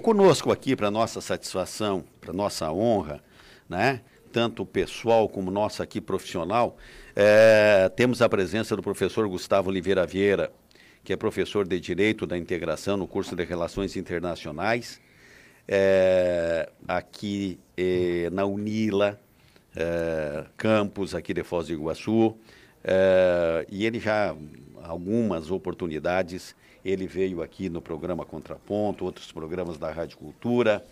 Conosco aqui, para nossa satisfação, para nossa honra, né? tanto pessoal como nossa aqui profissional, é, temos a presença do professor Gustavo Oliveira Vieira, que é professor de Direito da Integração no curso de Relações Internacionais, é, aqui é, na Unila, é, campus aqui de Foz do Iguaçu, é, e ele já, algumas oportunidades, ele veio aqui no programa Contraponto, outros programas da Rádio Cultura,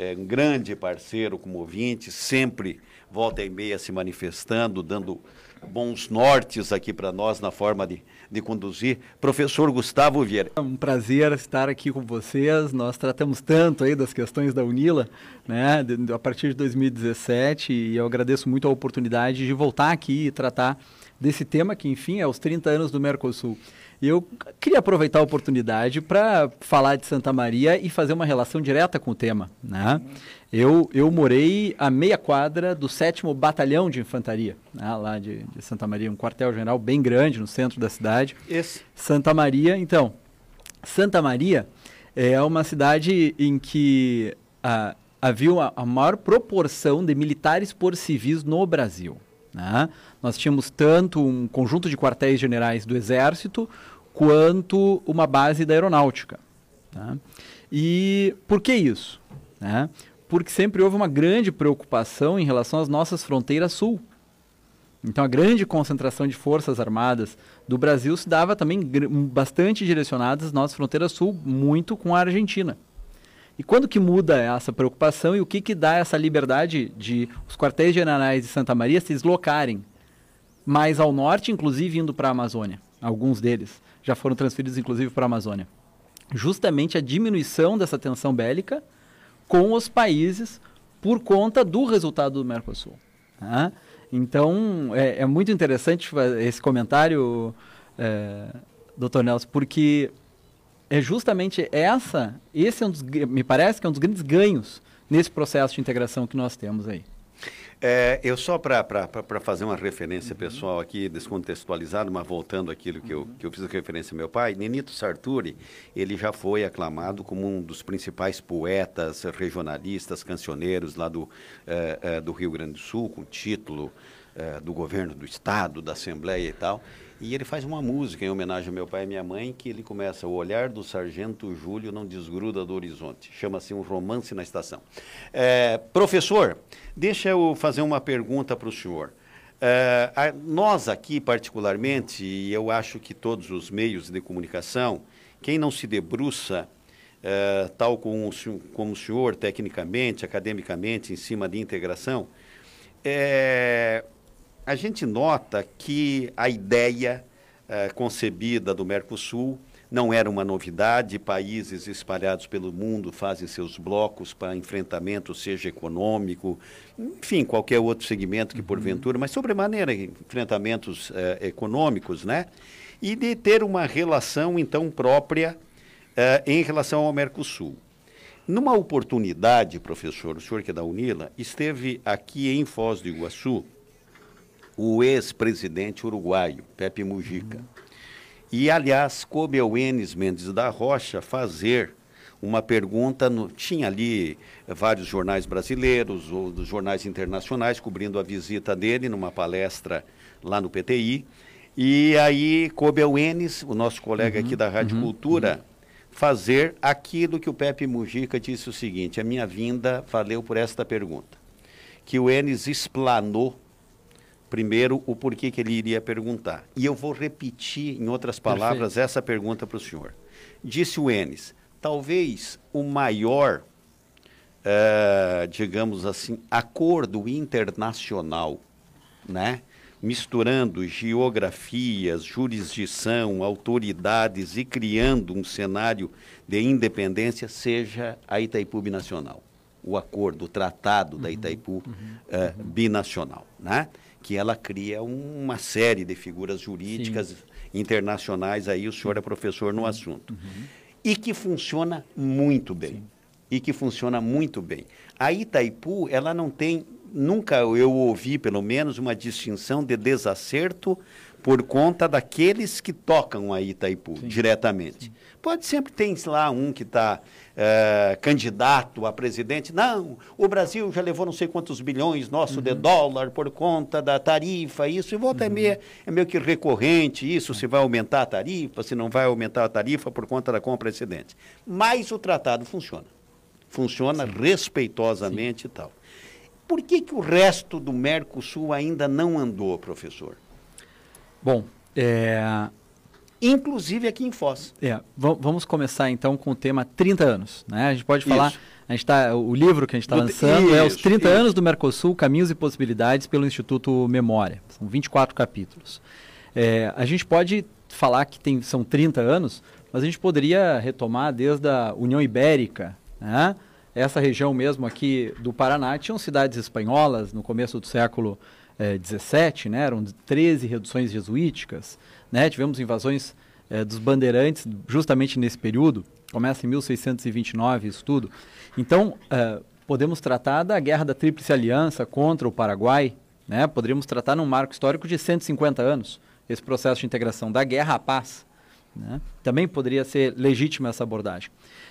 é um grande parceiro como ouvinte, sempre volta e meia se manifestando, dando bons nortes aqui para nós na forma de, de conduzir. Professor Gustavo Vieira. É um prazer estar aqui com vocês. Nós tratamos tanto aí das questões da Unila, né, a partir de 2017, e eu agradeço muito a oportunidade de voltar aqui e tratar desse tema que, enfim, é os 30 anos do Mercosul. E eu queria aproveitar a oportunidade para falar de Santa Maria e fazer uma relação direta com o tema. Né? Eu, eu morei a meia quadra do 7 Batalhão de Infantaria, né? lá de, de, Santa Maria, um quartel-general bem grande no centro da cidade. Esse. Santa Maria, então, Santa Maria é uma cidade em que ah, havia a, a maior proporção de militares por civis no Brasil. Né? Nós tínhamos tanto um conjunto de quartéis generais do Exército quanto uma base da Aeronáutica. Né? E por que isso? Né? Porque sempre houve uma grande preocupação em relação às nossas fronteiras sul. Então, a grande concentração de forças armadas do Brasil se dava também bastante direcionadas às nossas fronteiras sul, muito com a Argentina. E quando que muda essa preocupação e o que, que dá essa liberdade de os quartéis generais de Santa Maria se deslocarem mais ao norte, inclusive indo para a Amazônia? Alguns deles já foram transferidos, inclusive, para a Amazônia. Justamente a diminuição dessa tensão bélica com os países por conta do resultado do Mercosul. Tá? Então, é, é, muito interessante esse comentário, é, doutor Nelson, porque é justamente essa, esse é um dos, me parece que é um dos grandes ganhos nesse processo de integração que nós temos aí. É, eu só para fazer uma referência uhum. pessoal aqui, descontextualizado, mas voltando àquilo que, eu, que eu fiz referência ao meu pai, Nenito Sarturi, ele já foi aclamado como um dos principais poetas, regionalistas, cancioneiros lá do, é, é, do Rio Grande do Sul, com título é, do governo do Estado, da Assembleia e tal. E ele faz uma música em homenagem ao meu pai e minha mãe, que ele começa: O olhar do sargento Júlio não desgruda do horizonte. Chama-se Um Romance na Estação. É, professor, deixa eu fazer uma pergunta para o senhor. É, a, nós aqui, particularmente, e eu acho que todos os meios de comunicação, quem não se debruça é, tal como como o senhor, tecnicamente, academicamente, em cima de integração, é, a gente nota que a ideia eh, concebida do Mercosul não era uma novidade, países espalhados pelo mundo fazem seus blocos para enfrentamento, seja econômico, enfim, qualquer outro segmento que porventura, mas sobremaneira enfrentamentos eh, econômicos, né? E de ter uma relação, então, própria eh, em relação ao Mercosul. Numa oportunidade, professor, o senhor que é da UNILA, esteve aqui em Foz do Iguaçu, o ex-presidente uruguaio, Pepe Mujica. Uhum. E, aliás, coube ao Enes Mendes da Rocha fazer uma pergunta, no, tinha ali vários jornais brasileiros, ou jornais internacionais, cobrindo a visita dele numa palestra lá no PTI. E aí coube ao Enes, o nosso colega uhum, aqui da Rádio uhum, Cultura, uhum. fazer aquilo que o Pepe Mujica disse o seguinte, a minha vinda valeu por esta pergunta, que o Enes explanou primeiro o porquê que ele iria perguntar. E eu vou repetir, em outras palavras, Perfeito. essa pergunta para o senhor. Disse o Enes, talvez o maior, uh, digamos assim, acordo internacional, né? misturando geografias, jurisdição, autoridades e criando um cenário de independência, seja a Itaipu Binacional. O acordo, o tratado uhum, da Itaipu uhum, uh, binacional. Né? Que ela cria uma série de figuras jurídicas Sim. internacionais, aí o senhor é professor no uhum. assunto. Uhum. E que funciona muito bem. Sim. E que funciona muito bem. A Itaipu, ela não tem, nunca eu ouvi, pelo menos, uma distinção de desacerto por conta daqueles que tocam a Itaipu Sim. diretamente. Sim. Pode sempre ter lá um que está é, candidato a presidente. Não, o Brasil já levou não sei quantos bilhões nosso uhum. de dólar por conta da tarifa, isso. E volta uhum. é, meio, é meio que recorrente isso, se vai aumentar a tarifa, se não vai aumentar a tarifa por conta da compra excedente. Mas o tratado funciona. Funciona Sim. respeitosamente Sim. e tal. Por que, que o resto do Mercosul ainda não andou, professor? Bom, é, inclusive aqui em Foz. É, vamos começar então com o tema 30 anos. Né? A gente pode falar, isso. a gente tá, o livro que a gente está lançando isso, é os 30 isso. anos do Mercosul, Caminhos e Possibilidades pelo Instituto Memória. São 24 capítulos. É, a gente pode falar que tem, são 30 anos, mas a gente poderia retomar desde a União Ibérica, né? essa região mesmo aqui do Paraná, tinham cidades espanholas no começo do século XVII, eh, né? eram 13 reduções jesuíticas, né? tivemos invasões eh, dos bandeirantes justamente nesse período, começa em 1629 isso tudo. Então, eh, podemos tratar da Guerra da Tríplice Aliança contra o Paraguai, né? poderíamos tratar num marco histórico de 150 anos, esse processo de integração da guerra à paz. Né? Também poderia ser legítima essa abordagem.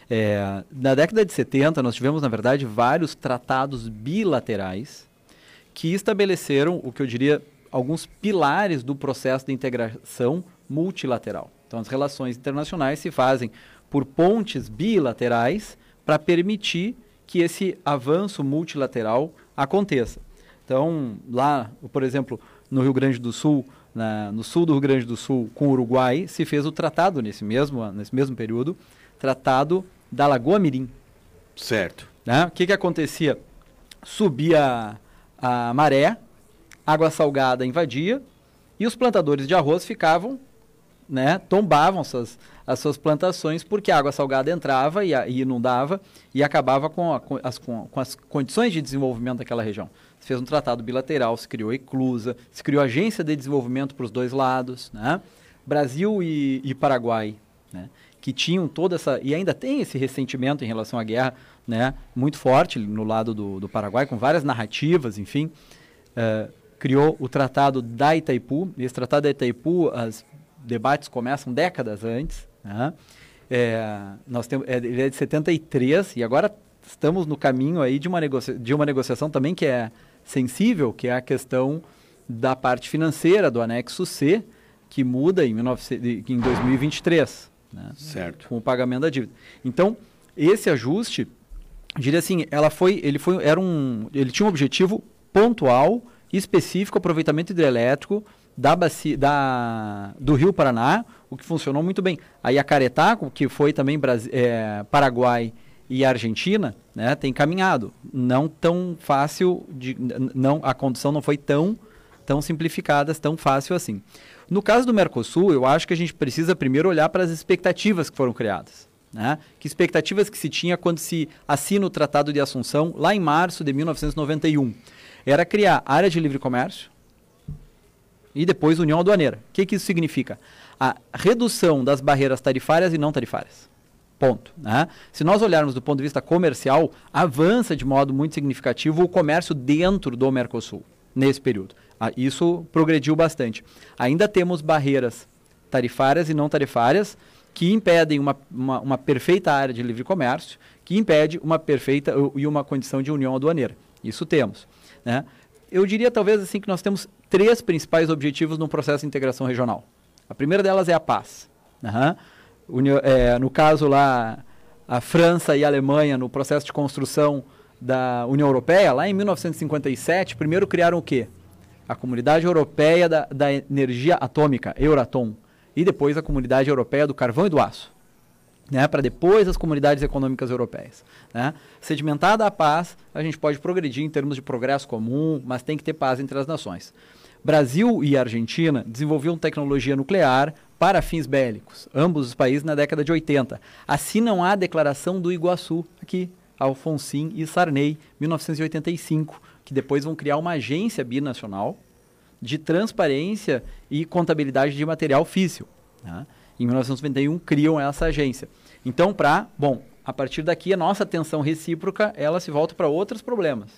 É, na década de 70, nós tivemos, na verdade, vários tratados bilaterais que estabeleceram o que eu diria alguns pilares do processo de integração multilateral. Então, as relações internacionais se fazem por pontes bilaterais para permitir que esse avanço multilateral aconteça. Então, lá, por exemplo, no Rio Grande do Sul, na, no sul do Rio Grande do Sul, com o Uruguai, se fez o tratado nesse mesmo, nesse mesmo período, tratado da Lagoa Mirim. Certo. Né? O que, que acontecia? Subia a maré, água salgada invadia e os plantadores de arroz ficavam, né, tombavam suas, as suas plantações porque a água salgada entrava e, e inundava e acabava com, a, com, as, com, com, as condições de desenvolvimento daquela região. Se fez um tratado bilateral, se criou Eclusa, se criou agência de desenvolvimento para os dois lados, né? Brasil e, e Paraguai, né? que tinham toda essa. e ainda tem esse ressentimento em relação à guerra né, muito forte no lado do, do Paraguai, com várias narrativas, enfim. Uh, criou o Tratado da Itaipu. Esse Tratado da Itaipu, os debates começam décadas antes. Né? É, nós temos, é, ele é de 73 e agora estamos no caminho aí de uma, negocia de uma negociação também que é sensível, que é a questão da parte financeira do anexo C, que muda em, 19, em 2023 né? Certo. Com o pagamento da dívida. Então, esse ajuste, diria assim, ela foi, ele foi, era um, ele tinha um objetivo pontual, específico, aproveitamento hidrelétrico da bacia, da, do Rio Paraná, o que funcionou muito bem. Aí a Caretaco, que foi também Brasil, é, Paraguai e Argentina, né, tem caminhado. Não tão fácil, de, não, a condição não foi tão, tão simplificada, tão fácil assim. No caso do Mercosul, eu acho que a gente precisa primeiro olhar para as expectativas que foram criadas. Né? Que expectativas que se tinha quando se assina o Tratado de Assunção, lá em março de 1991? Era criar área de livre comércio e depois União Aduaneira. O que, que isso significa? A redução das barreiras tarifárias e não tarifárias. Ponto. Né? Se nós olharmos do ponto de vista comercial, avança de modo muito significativo o comércio dentro do Mercosul nesse período. Ah, isso progrediu bastante. Ainda temos barreiras tarifárias e não tarifárias que impedem uma, uma, uma, perfeita área de livre comércio, que impede uma perfeita e uma condição de união aduaneira. Isso temos. Né? Eu diria talvez assim que nós temos três principais objetivos no processo de integração regional. A primeira delas é a paz. Uhum. é, no caso lá, a França e a Alemanha, no processo de construção da União Europeia, lá em 1957, primeiro criaram o quê? a Comunidade Europeia da, da Energia Atômica, Euratom, e depois a Comunidade Europeia do Carvão e do Aço. Né, para depois as comunidades econômicas europeias. Né? Sedimentada a paz, a gente pode progredir em termos de progresso comum, mas tem que ter paz entre as nações. Brasil e Argentina desenvolviam tecnologia nuclear para fins bélicos, ambos os países na década de 80. Assinam a Declaração do Iguaçu, aqui, Alfonsin e Sarney, 1985, que depois vão criar uma agência binacional de transparência e contabilidade de material físico. Né? Em 1991 criam essa agência. Então, para, bom, a partir daqui a nossa atenção recíproca ela se volta para outros problemas,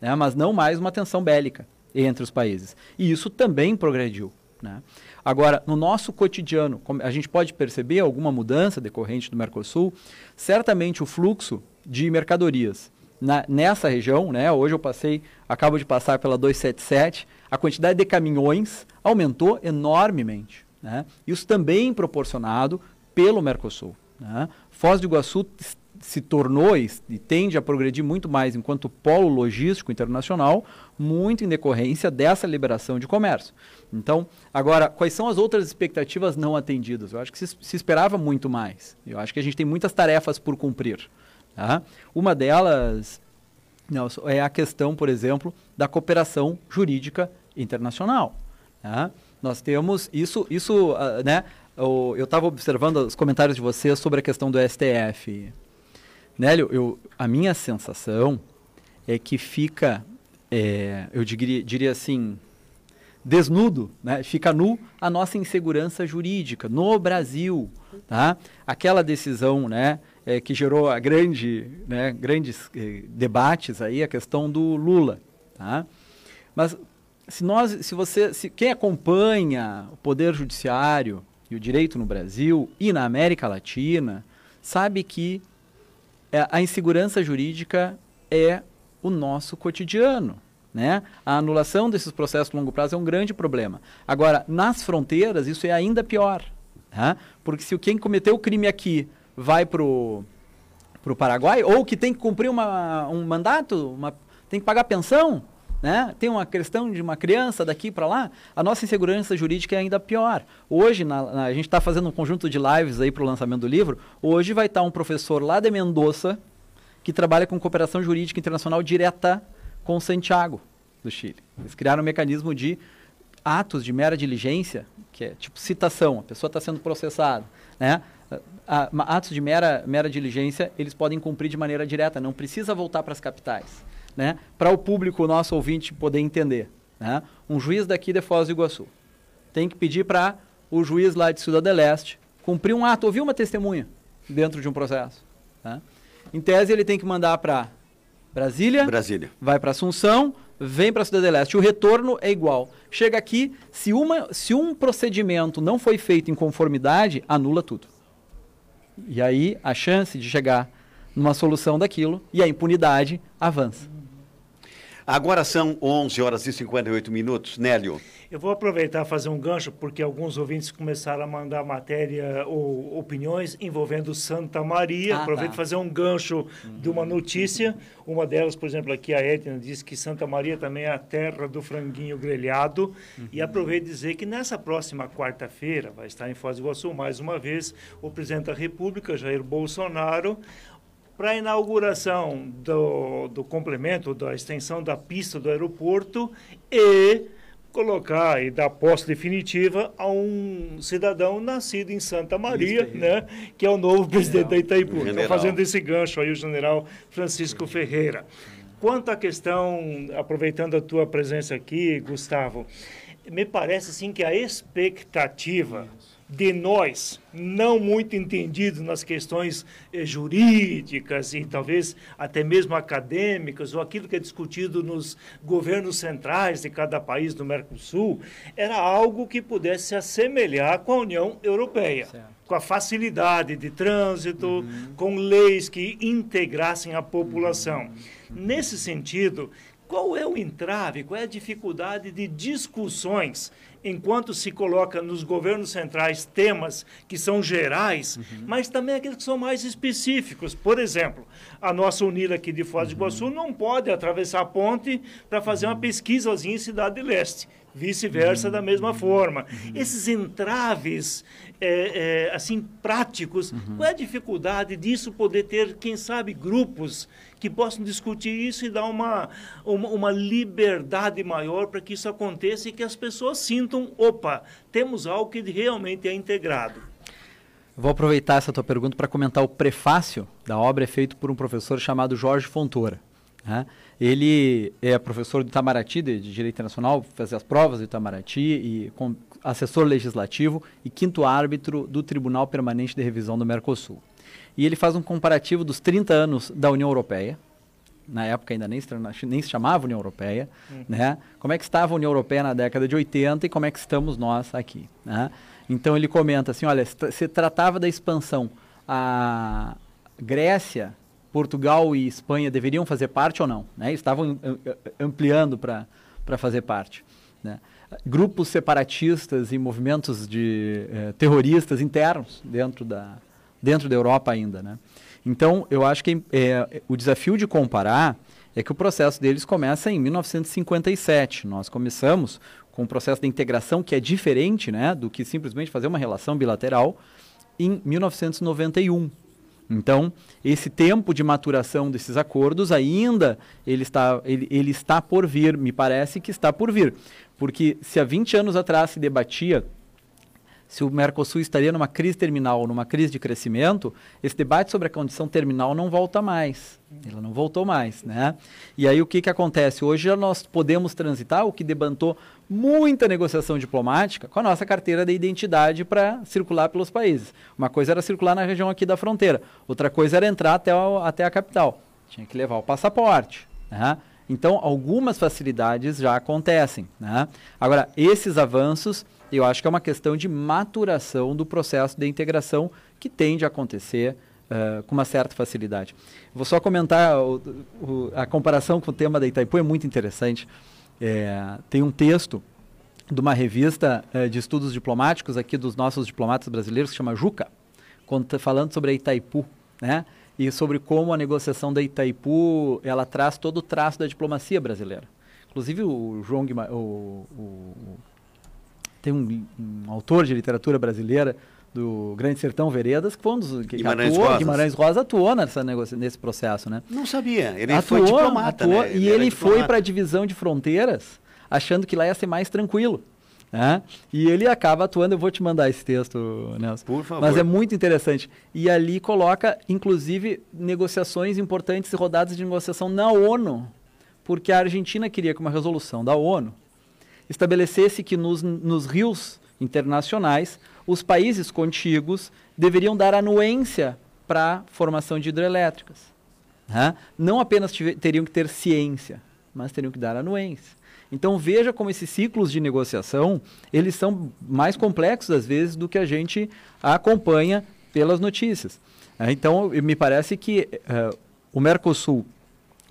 né? mas não mais uma tensão bélica entre os países. E isso também progrediu. Né? Agora, no nosso cotidiano, a gente pode perceber alguma mudança decorrente do Mercosul? Certamente o fluxo de mercadorias na, nessa região, né? Hoje eu passei, acabo de passar pela 277, a quantidade de caminhões aumentou enormemente. Né? Isso também proporcionado pelo Mercosul. Né? Foz do Iguaçu se tornou e, tende a progredir muito mais enquanto polo logístico internacional, muito em decorrência dessa liberação de comércio. Então, agora, quais são as outras expectativas não atendidas? Eu acho que se, se esperava muito mais. Eu acho que a gente tem muitas tarefas por cumprir. Tá? Uma delas Nelson, é a questão, por exemplo, da cooperação jurídica internacional. Tá? Nós temos isso, isso uh, né? Eu estava observando os comentários de vocês sobre a questão do STF. Nélio, eu, a minha sensação é que fica, é, eu diria, diria assim, desnudo, né? fica nu a nossa insegurança jurídica no Brasil. Tá? Aquela decisão né, é, que gerou a grande, né, grandes eh, debates aí, a questão do Lula. Tá? Mas se nós, se você, se quem acompanha o poder judiciário e o direito no Brasil e na América Latina, sabe que é, a insegurança jurídica é o nosso cotidiano. Né? A anulação desses processos a longo prazo é um grande problema. Agora, nas fronteiras, isso é ainda pior. Tá? Porque se quem cometeu o crime aqui vai para o Paraguai, ou que tem que cumprir uma, um mandato, uma, tem que pagar pensão, né? Tem uma questão de uma criança daqui para lá, a nossa insegurança jurídica é ainda pior. Hoje, na, na, a gente está fazendo um conjunto de lives aí para o lançamento do livro. Hoje vai estar tá um professor lá de Mendoza que trabalha com cooperação jurídica internacional direta com Santiago, do Chile. Eles criaram um mecanismo de atos de mera diligência, que é tipo citação, a pessoa está sendo processada, né? Atos de mera, mera diligência, eles podem cumprir de maneira direta, não precisa voltar para as capitais né, para o público, o nosso ouvinte, poder entender. Né? Um juiz daqui de Foz do Iguaçu tem que pedir para o juiz lá de Cidade Leste cumprir um ato, ouvir uma testemunha dentro de um processo. Né? Em tese, ele tem que mandar para Brasília, Brasília, vai para Assunção, vem para Cidade Leste. O retorno é igual. Chega aqui, se, uma, se um procedimento não foi feito em conformidade, anula tudo. E aí a chance de chegar numa solução daquilo e a impunidade avança. Agora são 11 horas e 58 minutos. Nélio. Eu vou aproveitar e fazer um gancho, porque alguns ouvintes começaram a mandar matéria ou opiniões envolvendo Santa Maria. Ah, Aproveito tá. fazer um gancho uhum. de uma notícia. Uma delas, por exemplo, aqui a Edna diz que Santa Maria também é a terra do franguinho grelhado. Uhum. E aproveito dizer que nessa próxima quarta-feira vai estar em Foz do Iguaçu, mais uma vez, o presidente da República, Jair Bolsonaro, para a inauguração do, do complemento, da extensão da pista do aeroporto e colocar e dar posse definitiva a um cidadão nascido em Santa Maria, né, que é o novo presidente da Itaipu. Estou fazendo esse gancho aí, o general Francisco Ferreira. Quanto à questão, aproveitando a tua presença aqui, Gustavo, me parece assim que a expectativa de nós, não muito entendidos nas questões eh, jurídicas e talvez até mesmo acadêmicas, ou aquilo que é discutido nos governos centrais de cada país do Mercosul, era algo que pudesse se assemelhar com a União Europeia. Certo. Com a facilidade de trânsito, uhum. com leis que integrassem a população. Uhum. Nesse sentido, qual é o entrave, qual é a dificuldade de discussões enquanto se coloca nos governos centrais temas que são gerais, uhum. mas também aqueles que são mais específicos. Por exemplo, a nossa UNILA aqui de Foz do Iguaçu uhum. não pode atravessar a ponte para fazer uma pesquisazinha em Cidade Leste vice-versa da mesma forma. Esses entraves, é, é, assim, práticos, uhum. qual é a dificuldade disso poder ter, quem sabe, grupos que possam discutir isso e dar uma, uma, uma liberdade maior para que isso aconteça e que as pessoas sintam, opa, temos algo que realmente é integrado. Vou aproveitar essa tua pergunta para comentar o prefácio da obra é feito por um professor chamado Jorge Fontoura. Né? Ele é professor do Itamaraty, de, de Direito Internacional, faz as provas do Itamaraty, e com, assessor legislativo e quinto árbitro do Tribunal Permanente de Revisão do Mercosul. E ele faz um comparativo dos 30 anos da União Europeia na época ainda nem se, nem se chamava União Europeia, uhum. né? Como é que estava a União Europeia na década de 80 e como é que estamos nós aqui, né? Então ele comenta assim, olha, se tratava da expansão, a Grécia, Portugal e Espanha deveriam fazer parte ou não, né? Estavam ampliando para fazer parte, né? Grupos separatistas e movimentos de eh, terroristas internos dentro da dentro da Europa ainda, né? Então, eu acho que é, o desafio de comparar é que o processo deles começa em 1957. Nós começamos com um processo de integração que é diferente né, do que simplesmente fazer uma relação bilateral em 1991. Então, esse tempo de maturação desses acordos ainda ele está, ele, ele está por vir, me parece que está por vir. Porque se há 20 anos atrás se debatia se o Mercosul estaria numa crise terminal ou numa crise de crescimento, esse debate sobre a condição terminal não volta mais. Ela não voltou mais, né? E aí o que, que acontece? Hoje nós podemos transitar, o que debantou muita negociação diplomática, com a nossa carteira de identidade para circular pelos países. Uma coisa era circular na região aqui da fronteira, outra coisa era entrar até, o, até a capital. Tinha que levar o passaporte, né? Então, algumas facilidades já acontecem. Né? Agora, esses avanços eu acho que é uma questão de maturação do processo de integração que tende a acontecer uh, com uma certa facilidade. Vou só comentar o, o, a comparação com o tema da Itaipu, é muito interessante. É, tem um texto de uma revista uh, de estudos diplomáticos aqui dos nossos diplomatas brasileiros que chama Juca, falando sobre a Itaipu, né? E sobre como a negociação da Itaipu ela traz todo o traço da diplomacia brasileira. Inclusive o João Guima, o, o tem um, um, autor de literatura brasileira do Grande Sertão Veredas, que foi um dos que Guimarães atuou, Rosa. Guimarães Rosa atuou nessa negocia, nesse processo, né? Não sabia, ele atuou, foi diplomata, atuou, né? Ele e ele foi para a divisão de fronteiras, achando que lá ia ser mais tranquilo. Né? E ele acaba atuando, eu vou te mandar esse texto, Nelson. Por favor. Mas é muito interessante. E ali coloca, inclusive, negociações importantes e rodadas de negociação na ONU, porque a Argentina queria que uma resolução da ONU estabelecesse que nos, nos rios internacionais os países contíguos deveriam dar anuência para a formação de hidrelétricas. Né? Não apenas teriam que ter ciência, mas teriam que dar anuência. Então veja como esses ciclos de negociação eles são mais complexos às vezes do que a gente acompanha pelas notícias. Então me parece que uh, o Mercosul,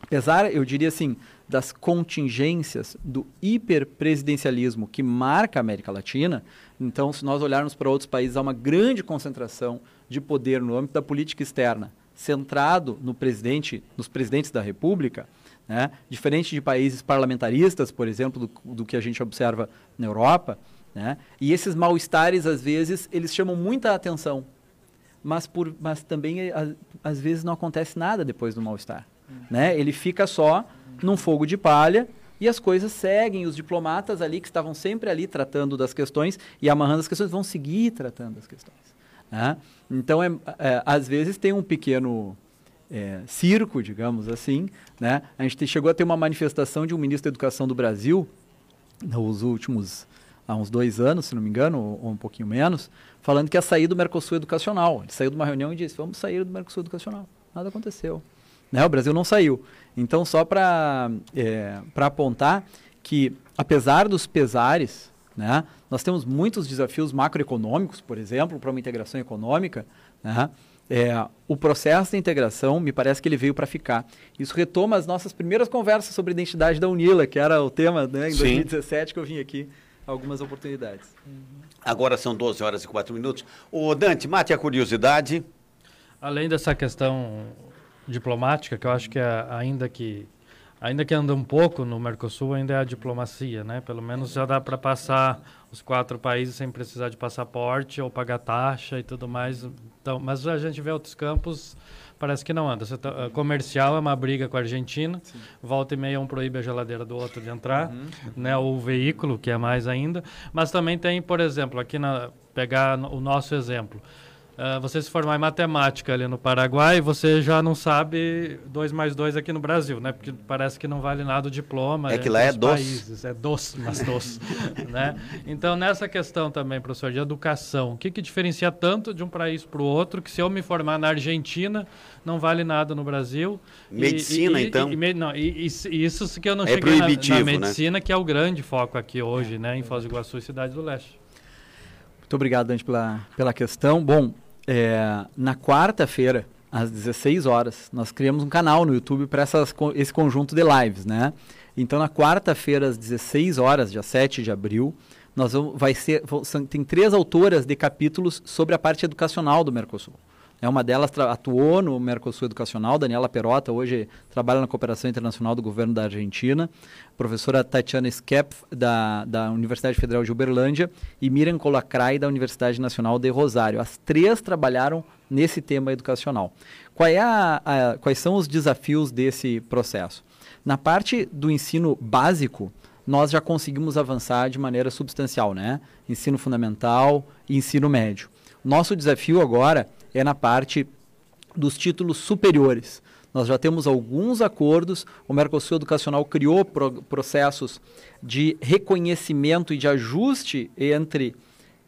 apesar eu diria assim das contingências do hiperpresidencialismo que marca a América Latina, então, se nós olharmos para outros países, há uma grande concentração de poder no âmbito da política externa, centrado no presidente, nos presidentes da República, né? diferente de países parlamentaristas, por exemplo, do, do que a gente observa na Europa. Né? E esses mal-estares, às vezes, eles chamam muita atenção, mas, por, mas também, às vezes, não acontece nada depois do mal-estar. Né? Ele fica só num fogo de palha e as coisas seguem. Os diplomatas ali, que estavam sempre ali tratando das questões e amarrando as questões, vão seguir tratando das questões. Né? Então, é, é, às vezes, tem um pequeno é, circo, digamos assim. Né? A gente chegou a ter uma manifestação de um ministro da Educação do Brasil, nos últimos há uns dois anos, se não me engano, ou, ou um pouquinho menos, falando que ia sair do Mercosul Educacional. Ele saiu de uma reunião e disse: vamos sair do Mercosul Educacional. Nada aconteceu. Né? O Brasil não saiu. Então, só para é, apontar que, apesar dos pesares, né, nós temos muitos desafios macroeconômicos, por exemplo, para uma integração econômica. Né, é, o processo de integração, me parece que ele veio para ficar. Isso retoma as nossas primeiras conversas sobre identidade da Unila, que era o tema né, em Sim. 2017 que eu vim aqui algumas oportunidades. Agora são 12 horas e 4 minutos. O Dante, mate a curiosidade. Além dessa questão diplomática, que eu acho que é, ainda que ainda que anda um pouco no Mercosul, ainda é a diplomacia, né? Pelo menos já dá para passar os quatro países sem precisar de passaporte ou pagar taxa e tudo mais. Então, mas a gente vê outros campos, parece que não anda. Tá, comercial é uma briga com a Argentina, Sim. volta e meia um proíbe a geladeira do outro de entrar, uhum. né? Ou o veículo, que é mais ainda. Mas também tem, por exemplo, aqui na pegar o nosso exemplo Uh, você se formar em matemática ali no Paraguai, você já não sabe 2 mais 2 aqui no Brasil, né? Porque parece que não vale nada o diploma. É que lá é doce. É doce, mas doce. né? Então, nessa questão também, professor, de educação, o que, que diferencia tanto de um país para o outro, que se eu me formar na Argentina, não vale nada no Brasil. Medicina, e, e, então? E, não, e, isso que eu não é cheguei na, na, né? medicina, né? que é o grande foco aqui hoje, né? Em Foz do Iguaçu e Cidade do Leste. Muito obrigado, Dante, pela, pela questão. Bom, é, na quarta-feira, às 16 horas, nós criamos um canal no YouTube para esse conjunto de lives, né? Então, na quarta-feira, às 16 horas, dia 7 de abril, nós vamos, vai ser, tem três autoras de capítulos sobre a parte educacional do Mercosul. É uma delas atuou no Mercosul Educacional, Daniela Perota, hoje trabalha na Cooperação Internacional do Governo da Argentina. Professora Tatiana Skepf, da, da Universidade Federal de Uberlândia, e Miriam Colacrai, da Universidade Nacional de Rosário. As três trabalharam nesse tema educacional. É a, a, quais são os desafios desse processo? Na parte do ensino básico, nós já conseguimos avançar de maneira substancial, né? Ensino fundamental e ensino médio. Nosso desafio agora é na parte dos títulos superiores. Nós já temos alguns acordos, o Mercosul Educacional criou pro processos de reconhecimento e de ajuste entre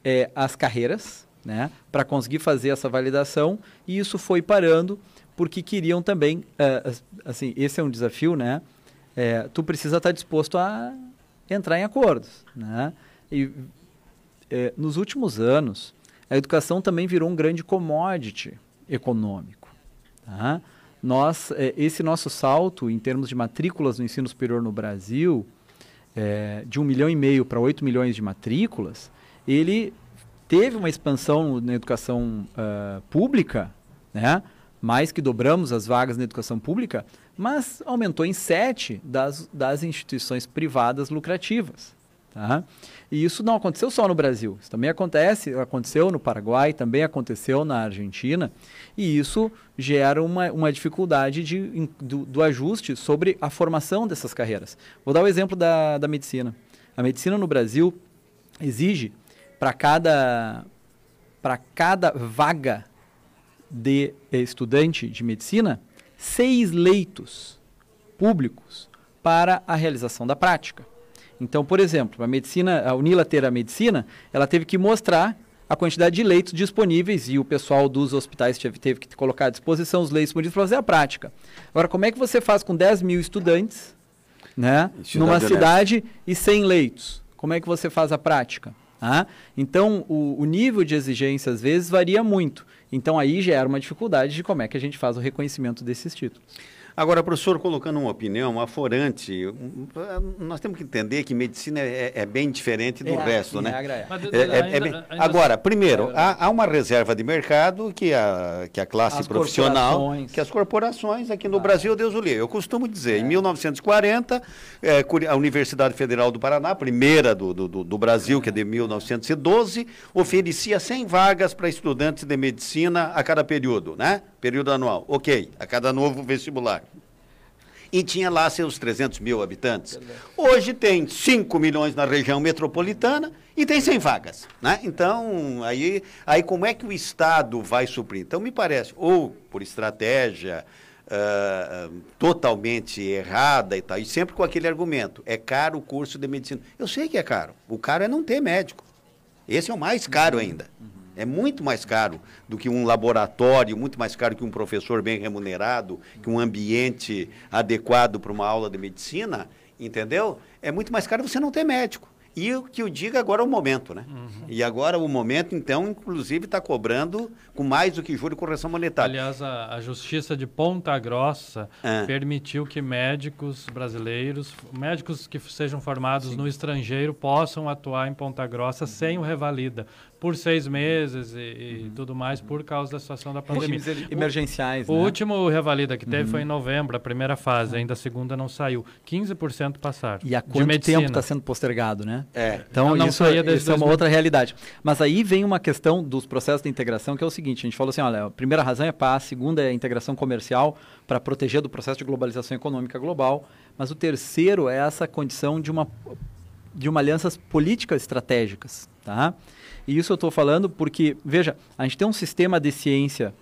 é, as carreiras, né, para conseguir fazer essa validação, e isso foi parando porque queriam também, é, assim, esse é um desafio, né, é, tu precisa estar disposto a entrar em acordos, né, e nos últimos anos, a educação também virou um grande commodity econômico. Tá? Nós, é, esse nosso salto em termos de matrículas no ensino superior no Brasil, é, de um milhão e meio para 8 milhões de matrículas, ele teve uma expansão na educação uh, pública, né? mais que dobramos as vagas na educação pública, mas aumentou em sete das, das instituições privadas lucrativas. Tá? E isso não aconteceu só no Brasil, isso também acontece, aconteceu no Paraguai, também aconteceu na Argentina, e isso gera uma, uma dificuldade de, do, do ajuste sobre a formação dessas carreiras. Vou dar o exemplo da, da medicina. A medicina no Brasil exige para cada, cada vaga de estudante de medicina seis leitos públicos para a realização da prática. Então, por exemplo, a medicina, a medicina, ela teve que mostrar a quantidade de leitos disponíveis e o pessoal dos hospitais teve, teve que colocar à disposição os leitos disponíveis para fazer a prática. Agora, como é que você faz com 10 mil estudantes né, numa cidade e 100 leitos? Como é que você faz a prática? Ah? Então, o, o nível de exigência, às vezes, varia muito. Então, aí gera uma dificuldade de como é que a gente faz o reconhecimento desses títulos. Agora, professor, colocando uma opinião aforante, nós temos que entender que medicina é, é bem diferente do é, resto, né? É, é, é bem... Agora, primeiro, há, há, uma reserva de mercado que a, que a classe as profissional, que as corporações aqui no ah. Brasil, Deus o livre. Eu costumo dizer, em 1940, a Universidade Federal do Paraná, a primeira do, do, do Brasil, que é de 1912, oferecia 100 vagas para estudantes de medicina a cada período, né? Período anual. Ok, a cada novo vestibular e tinha lá seus 300 mil habitantes. Hoje tem 5 milhões na região metropolitana e tem 100 vagas. Né? Então, aí, aí como é que o Estado vai suprir? Então, me parece, ou por estratégia uh, totalmente errada e tal, e sempre com aquele argumento, é caro o curso de medicina. Eu sei que é caro, o caro é não ter médico. Esse é o mais caro ainda. É muito mais caro do que um laboratório, muito mais caro que um professor bem remunerado, que um ambiente adequado para uma aula de medicina, entendeu? É muito mais caro você não ter médico. E o que eu digo agora é o momento, né? Uhum. E agora o momento, então, inclusive, está cobrando com mais do que juro e correção monetária. Aliás, a, a Justiça de Ponta Grossa ah. permitiu que médicos brasileiros, médicos que sejam formados Sim. no estrangeiro, possam atuar em Ponta Grossa uhum. sem o revalida por seis meses e, e uhum. tudo mais por causa da situação da pandemia. emergenciais, O, né? o último revalida que teve uhum. foi em novembro, a primeira fase, ainda a segunda não saiu. 15% passaram. E há quanto tempo está sendo postergado, né? É. Então, não, isso, isso é uma outra realidade. Mas aí vem uma questão dos processos de integração, que é o seguinte, a gente falou assim, olha, a primeira razão é paz, a segunda é a integração comercial para proteger do processo de globalização econômica global, mas o terceiro é essa condição de uma de uma alianças políticas estratégicas, tá? E isso eu estou falando porque, veja, a gente tem um sistema de ciência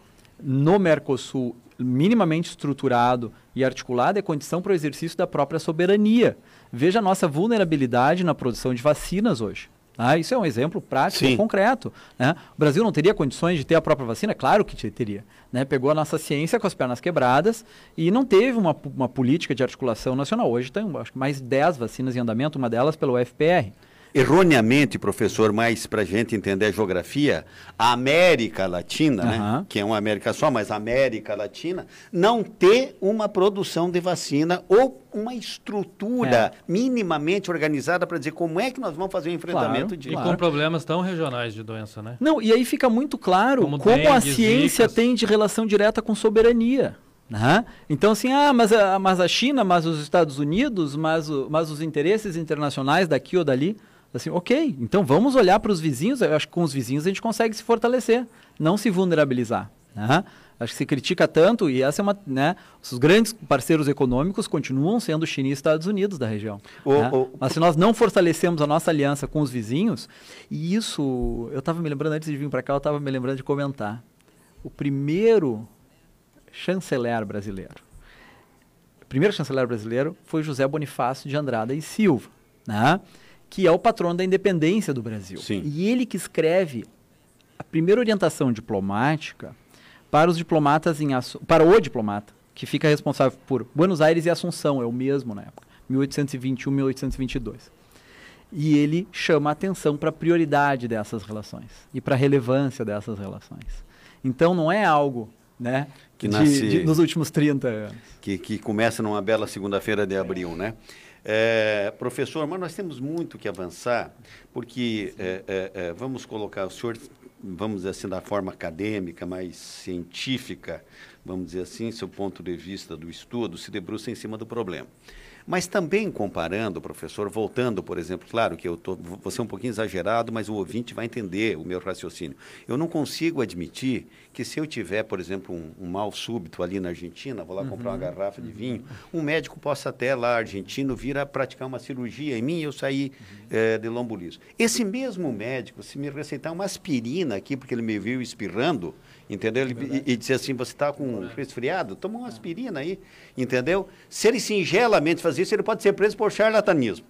no Mercosul minimamente estruturado e articulado é condição para o exercício da própria soberania. Veja a nossa vulnerabilidade na produção de vacinas hoje. Ah, isso é um exemplo prático e concreto. Né? O Brasil não teria condições de ter a própria vacina? Claro que teria. Né? Pegou a nossa ciência com as pernas quebradas e não teve uma, uma política de articulação nacional. Hoje tem acho, mais 10 vacinas em andamento, uma delas pelo UFPR erroneamente, professor, mas para a gente entender a geografia, a América Latina, uhum. né, que é uma América só, mas a América Latina, não ter uma produção de vacina ou uma estrutura é. minimamente organizada para dizer como é que nós vamos fazer o enfrentamento claro, disso. E com problemas tão regionais de doença, né? Não, e aí fica muito claro como, como dengue, a ciência zicas. tem de relação direta com soberania. Né? Então, assim, ah, mas a, mas a China, mas os Estados Unidos, mas, o, mas os interesses internacionais daqui ou dali. Assim, ok, então vamos olhar para os vizinhos. Eu acho que com os vizinhos a gente consegue se fortalecer, não se vulnerabilizar. Né? Acho que se critica tanto e essa é uma, né, os grandes parceiros econômicos continuam sendo China e Estados Unidos da região. O, né? o, Mas se nós não fortalecemos a nossa aliança com os vizinhos, e isso, eu estava me lembrando antes de vir para cá, eu estava me lembrando de comentar. O primeiro chanceler brasileiro, o primeiro chanceler brasileiro foi José Bonifácio de Andrada e Silva, né? Que é o patrono da independência do Brasil. Sim. E ele que escreve a primeira orientação diplomática para os diplomatas em para o diplomata, que fica responsável por Buenos Aires e Assunção, é o mesmo na época, 1821, 1822. E ele chama a atenção para a prioridade dessas relações e para a relevância dessas relações. Então não é algo né, que de, nasce, de, nos últimos 30 anos. Que, que começa numa bela segunda-feira de abril, né? É, professor, mas nós temos muito que avançar, porque é, é, é, vamos colocar o senhor, vamos dizer assim, da forma acadêmica, mais científica, vamos dizer assim, seu ponto de vista do estudo, se debruça em cima do problema. Mas também comparando, professor, voltando, por exemplo, claro que eu tô, vou ser um pouquinho exagerado, mas o ouvinte vai entender o meu raciocínio. Eu não consigo admitir que se eu tiver, por exemplo, um, um mal súbito ali na Argentina, vou lá uhum. comprar uma garrafa de vinho, um médico possa até lá, argentino, vir a praticar uma cirurgia em mim e eu sair uhum. é, de lombo liso. Esse mesmo médico, se me receitar uma aspirina aqui, porque ele me viu espirrando, entendeu? Ele, e, e dizer assim, você está com resfriado? Toma uma aspirina aí, entendeu? Se ele singelamente fazer isso, ele pode ser preso por charlatanismo.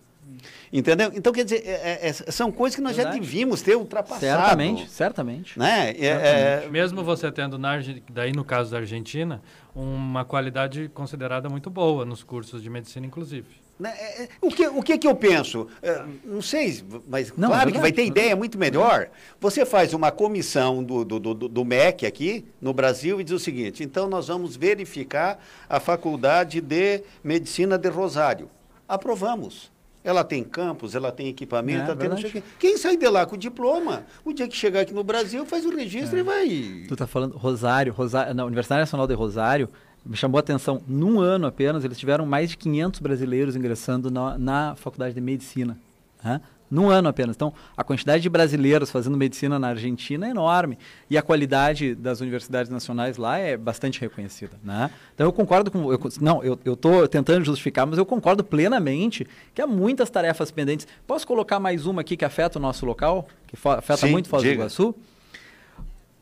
Entendeu? Então, quer dizer, é, é, é são coisas que nós Verdade. já devíamos ter ultrapassado. Certamente, certamente. Né? É, certamente. Mesmo você tendo, na, daí no caso da Argentina, uma qualidade considerada muito boa nos cursos de medicina, inclusive. Né? É, é, o que, o que, que eu penso? É, não sei, mas não, claro é que vai ter ideia muito melhor. Você faz uma comissão do, do, do, do, MEC aqui no Brasil e diz o seguinte: então nós vamos verificar a Faculdade de Medicina de Rosário. Aprovamos. Ela tem campus, ela tem equipamento, é, ela tem Quem sai de lá com o diploma, o dia que chegar aqui no Brasil, faz o registro é. e vai. Tu está falando Rosário, Rosário, na Universidade Nacional de Rosário, me chamou a atenção, num ano apenas, eles tiveram mais de 500 brasileiros ingressando na, na faculdade de medicina. Né? Num ano apenas. Então, a quantidade de brasileiros fazendo medicina na Argentina é enorme. E a qualidade das universidades nacionais lá é bastante reconhecida. Né? Então, eu concordo com. Eu, não, eu estou tentando justificar, mas eu concordo plenamente que há muitas tarefas pendentes. Posso colocar mais uma aqui que afeta o nosso local? Que afeta Sim, muito Foz do Iguaçu?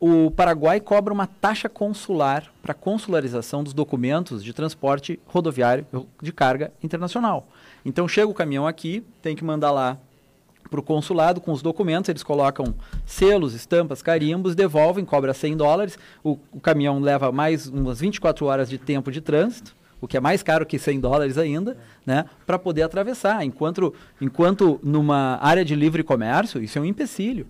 O Paraguai cobra uma taxa consular para consularização dos documentos de transporte rodoviário de carga internacional. Então chega o caminhão aqui, tem que mandar lá para o consulado com os documentos, eles colocam selos, estampas, carimbos, devolvem, cobra 100 dólares, o, o caminhão leva mais umas 24 horas de tempo de trânsito, o que é mais caro que 100 dólares ainda, né, para poder atravessar. Enquanto, enquanto numa área de livre comércio, isso é um empecilho.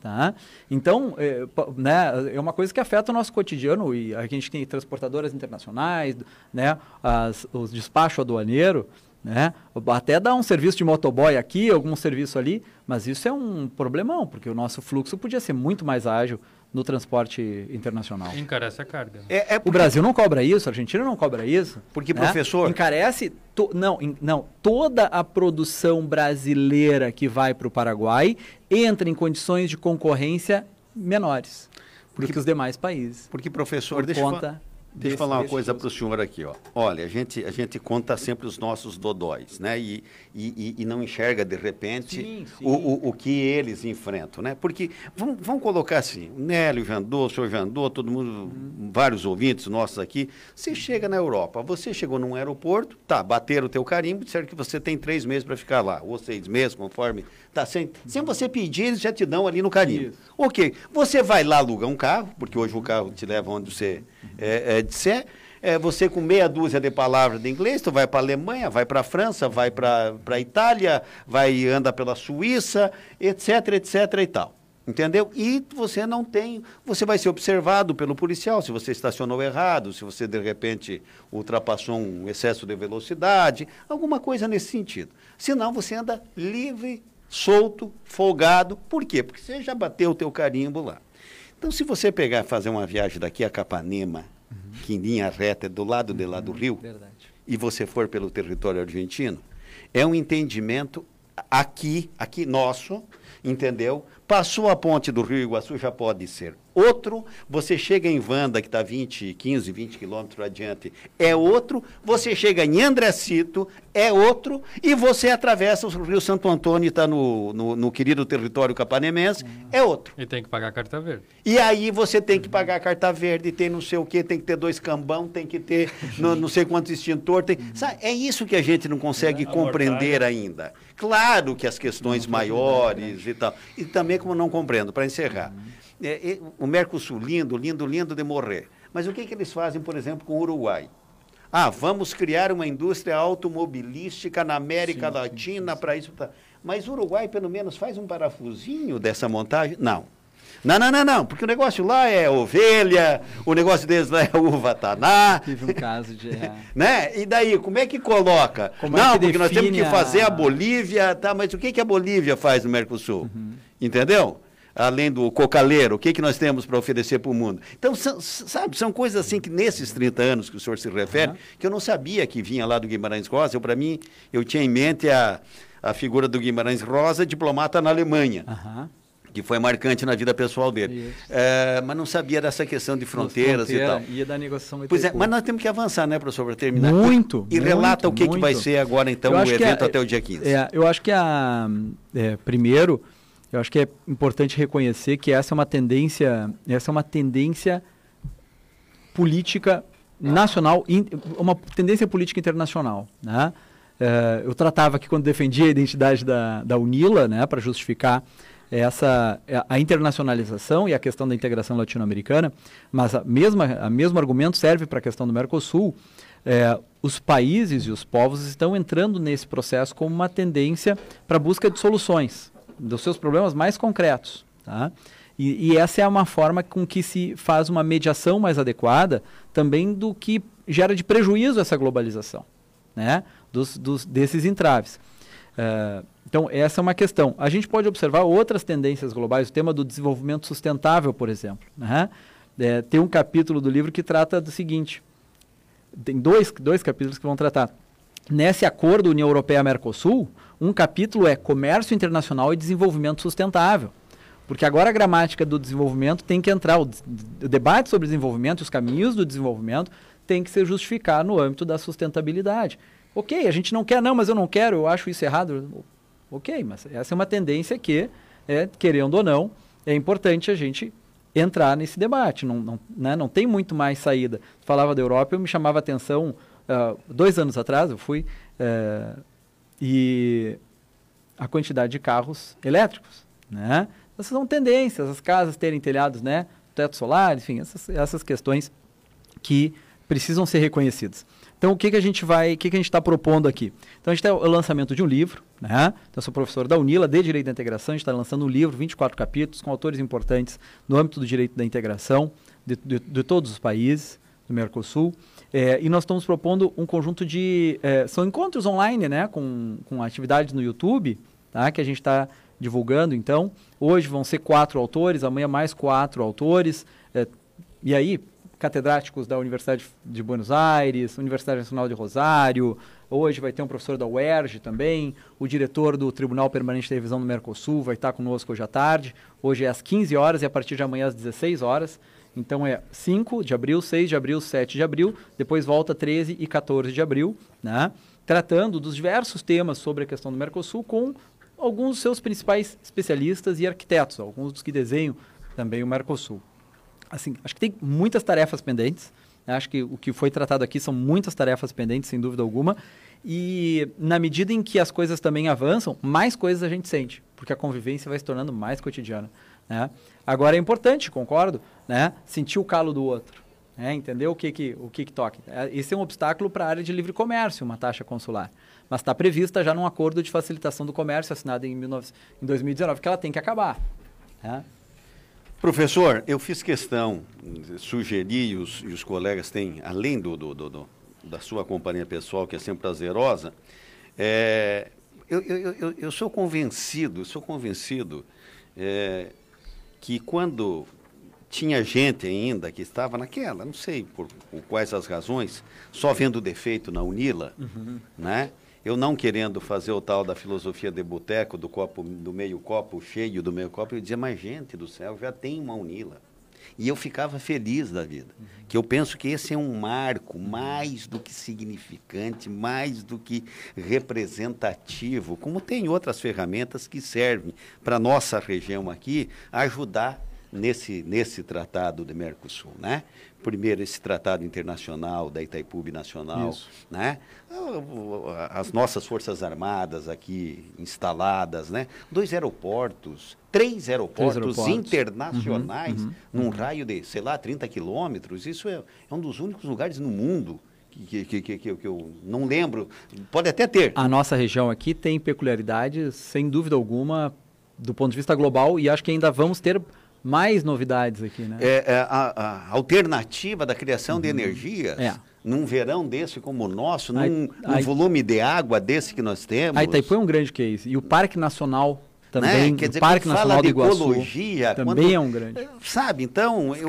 Tá? Então, é, né, é uma coisa que afeta o nosso cotidiano e a gente tem transportadoras internacionais, né, as, os despachos aduaneiro, né, até dá um serviço de motoboy aqui, algum serviço ali, mas isso é um problemão, porque o nosso fluxo podia ser muito mais ágil no transporte internacional. Encarece a carga. É, é porque... O Brasil não cobra isso, a Argentina não cobra isso. Porque, né? professor... Encarece, to... não, in... não, toda a produção brasileira que vai para o Paraguai entra em condições de concorrência menores porque, do que os demais países. Porque, professor, deixa conta Deixa eu falar uma coisa para o senhor aqui, ó. Olha, a gente, a gente conta sempre os nossos dodóis, né? E, e, e não enxerga, de repente, sim, sim. O, o, o, que eles enfrentam, né? Porque, vamos, vamos colocar assim, o Nélio Jandô, o senhor Jandô, todo mundo, uhum. vários ouvintes nossos aqui, você chega na Europa, você chegou num aeroporto, tá, bateram o teu carimbo, disseram que você tem três meses para ficar lá, ou seis meses, conforme, tá, sem, sem você pedir, eles já te dão ali no carimbo. Isso. Ok, você vai lá alugar um carro, porque hoje o carro te leva onde você é, é, disser, é, você com meia dúzia de palavras de inglês, tu vai para a Alemanha, vai para a França, vai para a Itália, vai anda pela Suíça, etc, etc e tal. Entendeu? E você não tem, você vai ser observado pelo policial se você estacionou errado, se você de repente ultrapassou um excesso de velocidade, alguma coisa nesse sentido. Senão você anda livre, solto, folgado. Por quê? Porque você já bateu o teu carimbo lá. Então, se você pegar fazer uma viagem daqui a Capanema, uhum. que em linha reta é do lado de lá do uhum. rio, Verdade. e você for pelo território argentino, é um entendimento aqui, aqui nosso, entendeu? Passou a ponte do Rio Iguaçu, já pode ser outro. Você chega em Vanda, que está 20, 15, 20 quilômetros adiante, é outro. Você chega em Andrecito, é outro. E você atravessa o Rio Santo Antônio e está no, no, no, querido território capanemense, uhum. é outro. E tem que pagar a carta verde. E aí você tem que pagar a carta verde, tem não sei o quê, tem que ter dois cambão, tem que ter no, não sei quantos extintor. Tem, uhum. sabe, é isso que a gente não consegue é, compreender ainda. Claro que as questões maiores e tal. E também como não compreendo, para encerrar. É, o Mercosul, lindo, lindo, lindo de morrer. Mas o que, que eles fazem, por exemplo, com o Uruguai? Ah, vamos criar uma indústria automobilística na América sim, Latina para isso. Mas o Uruguai, pelo menos, faz um parafusinho dessa montagem? Não. Não, não, não, não, porque o negócio lá é ovelha, o negócio deles lá é uva taná. Tive um caso de. É. né? E daí, como é que coloca? Como é não, é que porque nós temos que fazer a... a Bolívia, tá? Mas o que, que a Bolívia faz no Mercosul? Uhum. Entendeu? Além do cocaleiro, o que, que nós temos para oferecer para o mundo? Então, são, sabe, são coisas assim que nesses 30 anos que o senhor se refere, uhum. que eu não sabia que vinha lá do Guimarães Rosa. Eu, para mim, eu tinha em mente a, a figura do Guimarães Rosa, diplomata na Alemanha. Uhum. Que foi marcante na vida pessoal dele. É, mas não sabia dessa questão de fronteiras Fronteira, e tal. Ia da negociação Pois é, mas nós temos que avançar, né, professor, para terminar. Muito. E, muito, relata o que, que vai ser agora, então, o evento a, até o dia 15. É, eu acho que a. É, primeiro eu acho que é importante reconhecer que essa é uma tendência, essa é uma tendência política nacional, uma tendência política internacional, né? Uh, eu tratava aqui quando defendia a identidade da, da UNILA, né, para justificar essa a internacionalização e a questão da integração latino-americana, mas a mesma a mesmo argumento serve para a questão do Mercosul. É, os países e os povos estão entrando nesse processo como uma tendência para busca de soluções dos seus problemas mais concretos. Tá? E, e, essa é uma forma com que se faz uma mediação mais adequada também do que gera de prejuízo essa globalização, né? dos, dos desses entraves. Uh, então, essa é uma questão. A gente pode observar outras tendências globais, o tema do desenvolvimento sustentável, por exemplo. Né? É, tem um capítulo do livro que trata do seguinte: tem dois, dois capítulos que vão tratar. Nesse acordo União Europeia-Mercosul, um capítulo é Comércio Internacional e Desenvolvimento Sustentável. Porque agora a gramática do desenvolvimento tem que entrar, o, o debate sobre desenvolvimento, os caminhos do desenvolvimento, tem que se justificar no âmbito da sustentabilidade. Ok, a gente não quer, não, mas eu não quero, eu acho isso errado. Ok, mas essa é uma tendência que, é, querendo ou não, é importante a gente entrar nesse debate. Não, não, né, não tem muito mais saída. Falava da Europa, eu me chamava a atenção, uh, dois anos atrás, eu fui uh, e a quantidade de carros elétricos, né? Essas são tendências, as casas terem telhados, né? Teto solar, enfim, essas, essas questões que precisam ser reconhecidas. Então, o que, que a gente vai, o que, que a gente está propondo aqui? Então, a gente tem o lançamento de um livro, né? Então, eu sou professor da UNILA, de Direito da Integração, a gente está lançando um livro, 24 capítulos, com autores importantes no âmbito do direito da integração de, de, de todos os países do Mercosul. É, e nós estamos propondo um conjunto de. É, são encontros online, né? Com, com atividades no YouTube, tá? Que a gente está divulgando. Então, hoje vão ser quatro autores, amanhã mais quatro autores. É, e aí, catedráticos da Universidade de Buenos Aires, Universidade Nacional de Rosário. Hoje vai ter um professor da UERJ também. O diretor do Tribunal Permanente de Revisão do Mercosul vai estar conosco hoje à tarde. Hoje é às 15 horas e a partir de amanhã às 16 horas. Então é 5 de abril, 6 de abril, 7 de abril, depois volta 13 e 14 de abril, né? tratando dos diversos temas sobre a questão do Mercosul com alguns dos seus principais especialistas e arquitetos, alguns dos que desenham também o Mercosul. Assim, acho que tem muitas tarefas pendentes, acho que o que foi tratado aqui são muitas tarefas pendentes, sem dúvida alguma, e na medida em que as coisas também avançam, mais coisas a gente sente, porque a convivência vai se tornando mais cotidiana. Né? Agora é importante, concordo, né? sentir o calo do outro. Né? Entender o que, que, o que, que toca. É, esse é um obstáculo para a área de livre comércio, uma taxa consular. Mas está prevista já num acordo de facilitação do comércio assinado em, 19, em 2019, que ela tem que acabar. Né? Professor, eu fiz questão, sugeri, e os, e os colegas têm, além do, do, do, da sua companhia pessoal, que é sempre prazerosa, é, eu, eu, eu, eu, sou convencido, sou convencido é, que quando tinha gente ainda que estava naquela, não sei por, por quais as razões, só vendo defeito na Unila, uhum. né? eu não querendo fazer o tal da filosofia de boteco, do copo do meio copo cheio, do meio copo, eu dizia, mas gente do céu, já tem uma unila. E eu ficava feliz da vida. Uhum. Que eu penso que esse é um marco mais do que significante, mais do que representativo, como tem outras ferramentas que servem para a nossa região aqui ajudar nesse, nesse tratado de Mercosul, né? primeiro esse tratado internacional da Itaipu Nacional, Isso. né? As nossas forças armadas aqui instaladas, né? Dois aeroportos, três aeroportos, três aeroportos. internacionais, uhum, uhum, num uhum. raio de, sei lá, 30 quilômetros. Isso é, é, um dos únicos lugares no mundo que, que, que, que, eu não lembro. Pode até ter. A nossa região aqui tem peculiaridades, sem dúvida alguma, do ponto de vista global, e acho que ainda vamos ter mais novidades aqui, né? É, é a, a, alternativa da criação uhum. de energias. É. Num verão desse como o nosso, num, a, num volume de água desse que nós temos. A Itaipu é um grande case. E o Parque Nacional também, né? Quer dizer, Parque Nacional do Iguaçu ecologia, também quando, é um grande. Sabe, então, eu,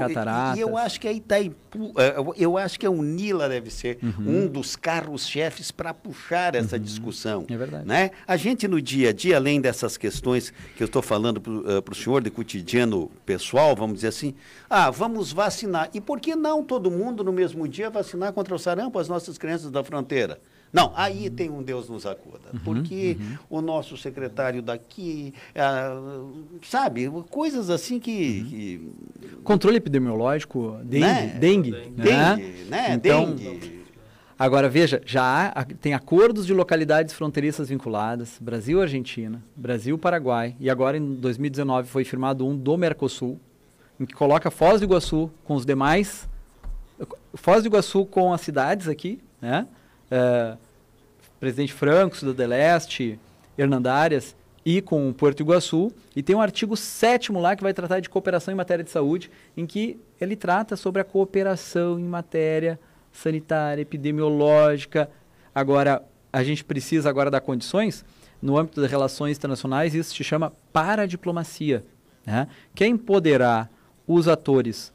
e eu acho que a Itaipu, é, eu acho que a Unila deve ser uhum. um dos carros-chefes para puxar essa uhum. discussão. É verdade. Né? A gente no dia a dia, além dessas questões que eu estou falando para o uh, senhor de cotidiano pessoal, vamos dizer assim, ah, vamos vacinar. E por que não todo mundo no mesmo dia vacinar contra o sarampo as nossas crianças da fronteira? Não, aí tem um Deus nos acuda. Uhum, porque uhum. o nosso secretário daqui, ah, sabe, coisas assim que, uhum. que, Controle epidemiológico, dengue. Né? Dengue, dengue, né? né? Então, dengue. Agora, veja, já há, tem acordos de localidades fronteiriças vinculadas, Brasil-Argentina, Brasil-Paraguai, e agora em 2019 foi firmado um do Mercosul, em que coloca Foz do Iguaçu com os demais, Foz do Iguaçu com as cidades aqui, né? Uh, presidente Franco, Cidade Leste, Hernandárias e com Porto Iguaçu. E tem um artigo 7 lá que vai tratar de cooperação em matéria de saúde, em que ele trata sobre a cooperação em matéria sanitária, epidemiológica. Agora, a gente precisa agora dar condições no âmbito das relações internacionais, isso se chama paradiplomacia, né? que é empoderar os atores,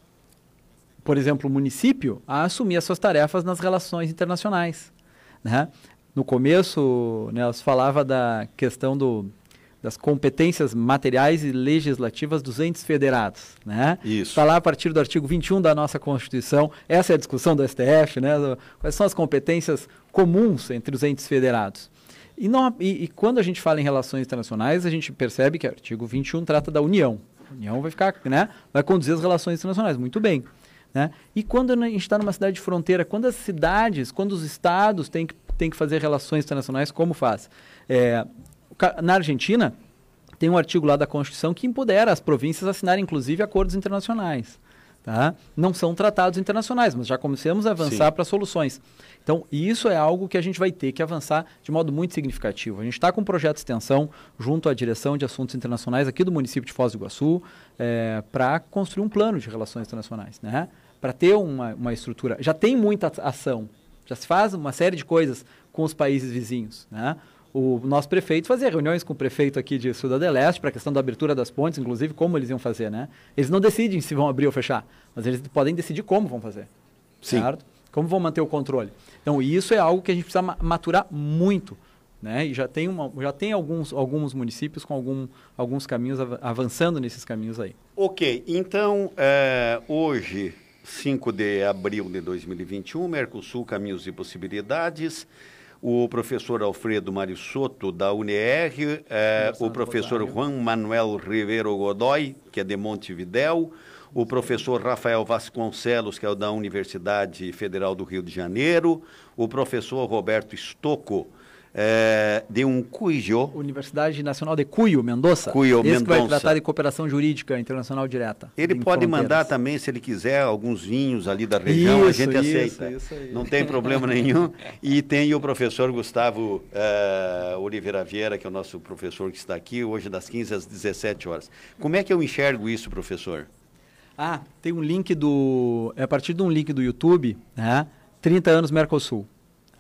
por exemplo, o município, a assumir as suas tarefas nas relações internacionais. Né? No começo, né, falava da questão do, das competências materiais e legislativas dos entes federados. Né? Isso. Está lá a partir do artigo 21 da nossa Constituição. Essa é a discussão do STF. Né? Quais são as competências comuns entre os entes federados? E, não, e, e, quando a gente fala em relações internacionais, a gente percebe que o artigo 21 trata da União. A União vai ficar, né, vai conduzir as relações internacionais. Muito bem. Né? E quando a gente está numa cidade de fronteira, quando as cidades, quando os estados têm que, têm que fazer relações internacionais, como faz? É, na Argentina, tem um artigo lá da Constituição que empodera as províncias a assinarem, inclusive, acordos internacionais. Tá? Não são tratados internacionais, mas já começamos a avançar para soluções. Então, isso é algo que a gente vai ter que avançar de modo muito significativo. A gente está com um projeto de extensão junto à direção de assuntos internacionais aqui do município de Foz do Iguaçu é, para construir um plano de relações internacionais. Né? Para ter uma, uma estrutura. Já tem muita ação, já se faz uma série de coisas com os países vizinhos. Né? O nosso prefeito fazia reuniões com o prefeito aqui de Cidade Leste para a questão da abertura das pontes, inclusive como eles iam fazer. Né? Eles não decidem se vão abrir ou fechar, mas eles podem decidir como vão fazer. Sim. Certo? Como vão manter o controle. Então, isso é algo que a gente precisa maturar muito Né? E já tem, uma, já tem alguns, alguns municípios com algum, alguns caminhos avançando nesses caminhos aí. Ok, então é, hoje, 5 de abril de 2021, Mercosul Caminhos e Possibilidades, o professor Alfredo Mário Soto, da UNR, é, o professor Juan Manuel Rivero Godoy, que é de Montevidéu, o professor Rafael Vasconcelos, que é da Universidade Federal do Rio de Janeiro, o professor Roberto Stocco, é, de um Cuijo. Universidade Nacional de Cuyo, Mendoza. Cuyo, Esse Mendonça. vai tratar de cooperação jurídica internacional direta. Ele pode fronteiras. mandar também, se ele quiser, alguns vinhos ali da região, isso, a gente isso, aceita. Isso, Não tem problema nenhum. E tem o professor Gustavo uh, Oliveira Vieira, que é o nosso professor que está aqui, hoje das 15 às 17 horas. Como é que eu enxergo isso, professor? Ah, tem um link do. É a partir de um link do YouTube, né? 30 anos Mercosul.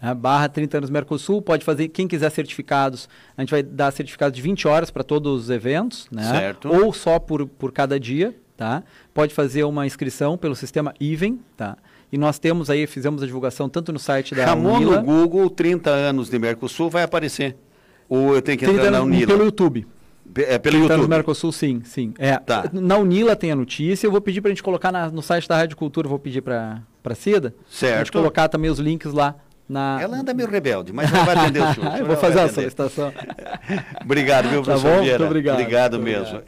É, barra 30 anos Mercosul, pode fazer, quem quiser certificados, a gente vai dar certificado de 20 horas para todos os eventos, né? Certo. Ou só por, por cada dia, tá? Pode fazer uma inscrição pelo sistema Even, tá? E nós temos aí, fizemos a divulgação tanto no site da Chamou Unila... no Google 30 anos de Mercosul, vai aparecer. Ou eu tenho que entrar na Unila? Pelo YouTube. É pelo YouTube. no Mercosul, sim, sim. É, tá. Na Unila tem a notícia, eu vou pedir para a gente colocar na, no site da Rádio Cultura, vou pedir para a Cida. Certo. A gente colocar também os links lá na... Ela anda meio rebelde, mas ela vai atender o senhor. eu vou fazer a solicitação. obrigado, viu, professor tá bom? Vieira. Muito obrigado. Obrigado mesmo. Obrigado.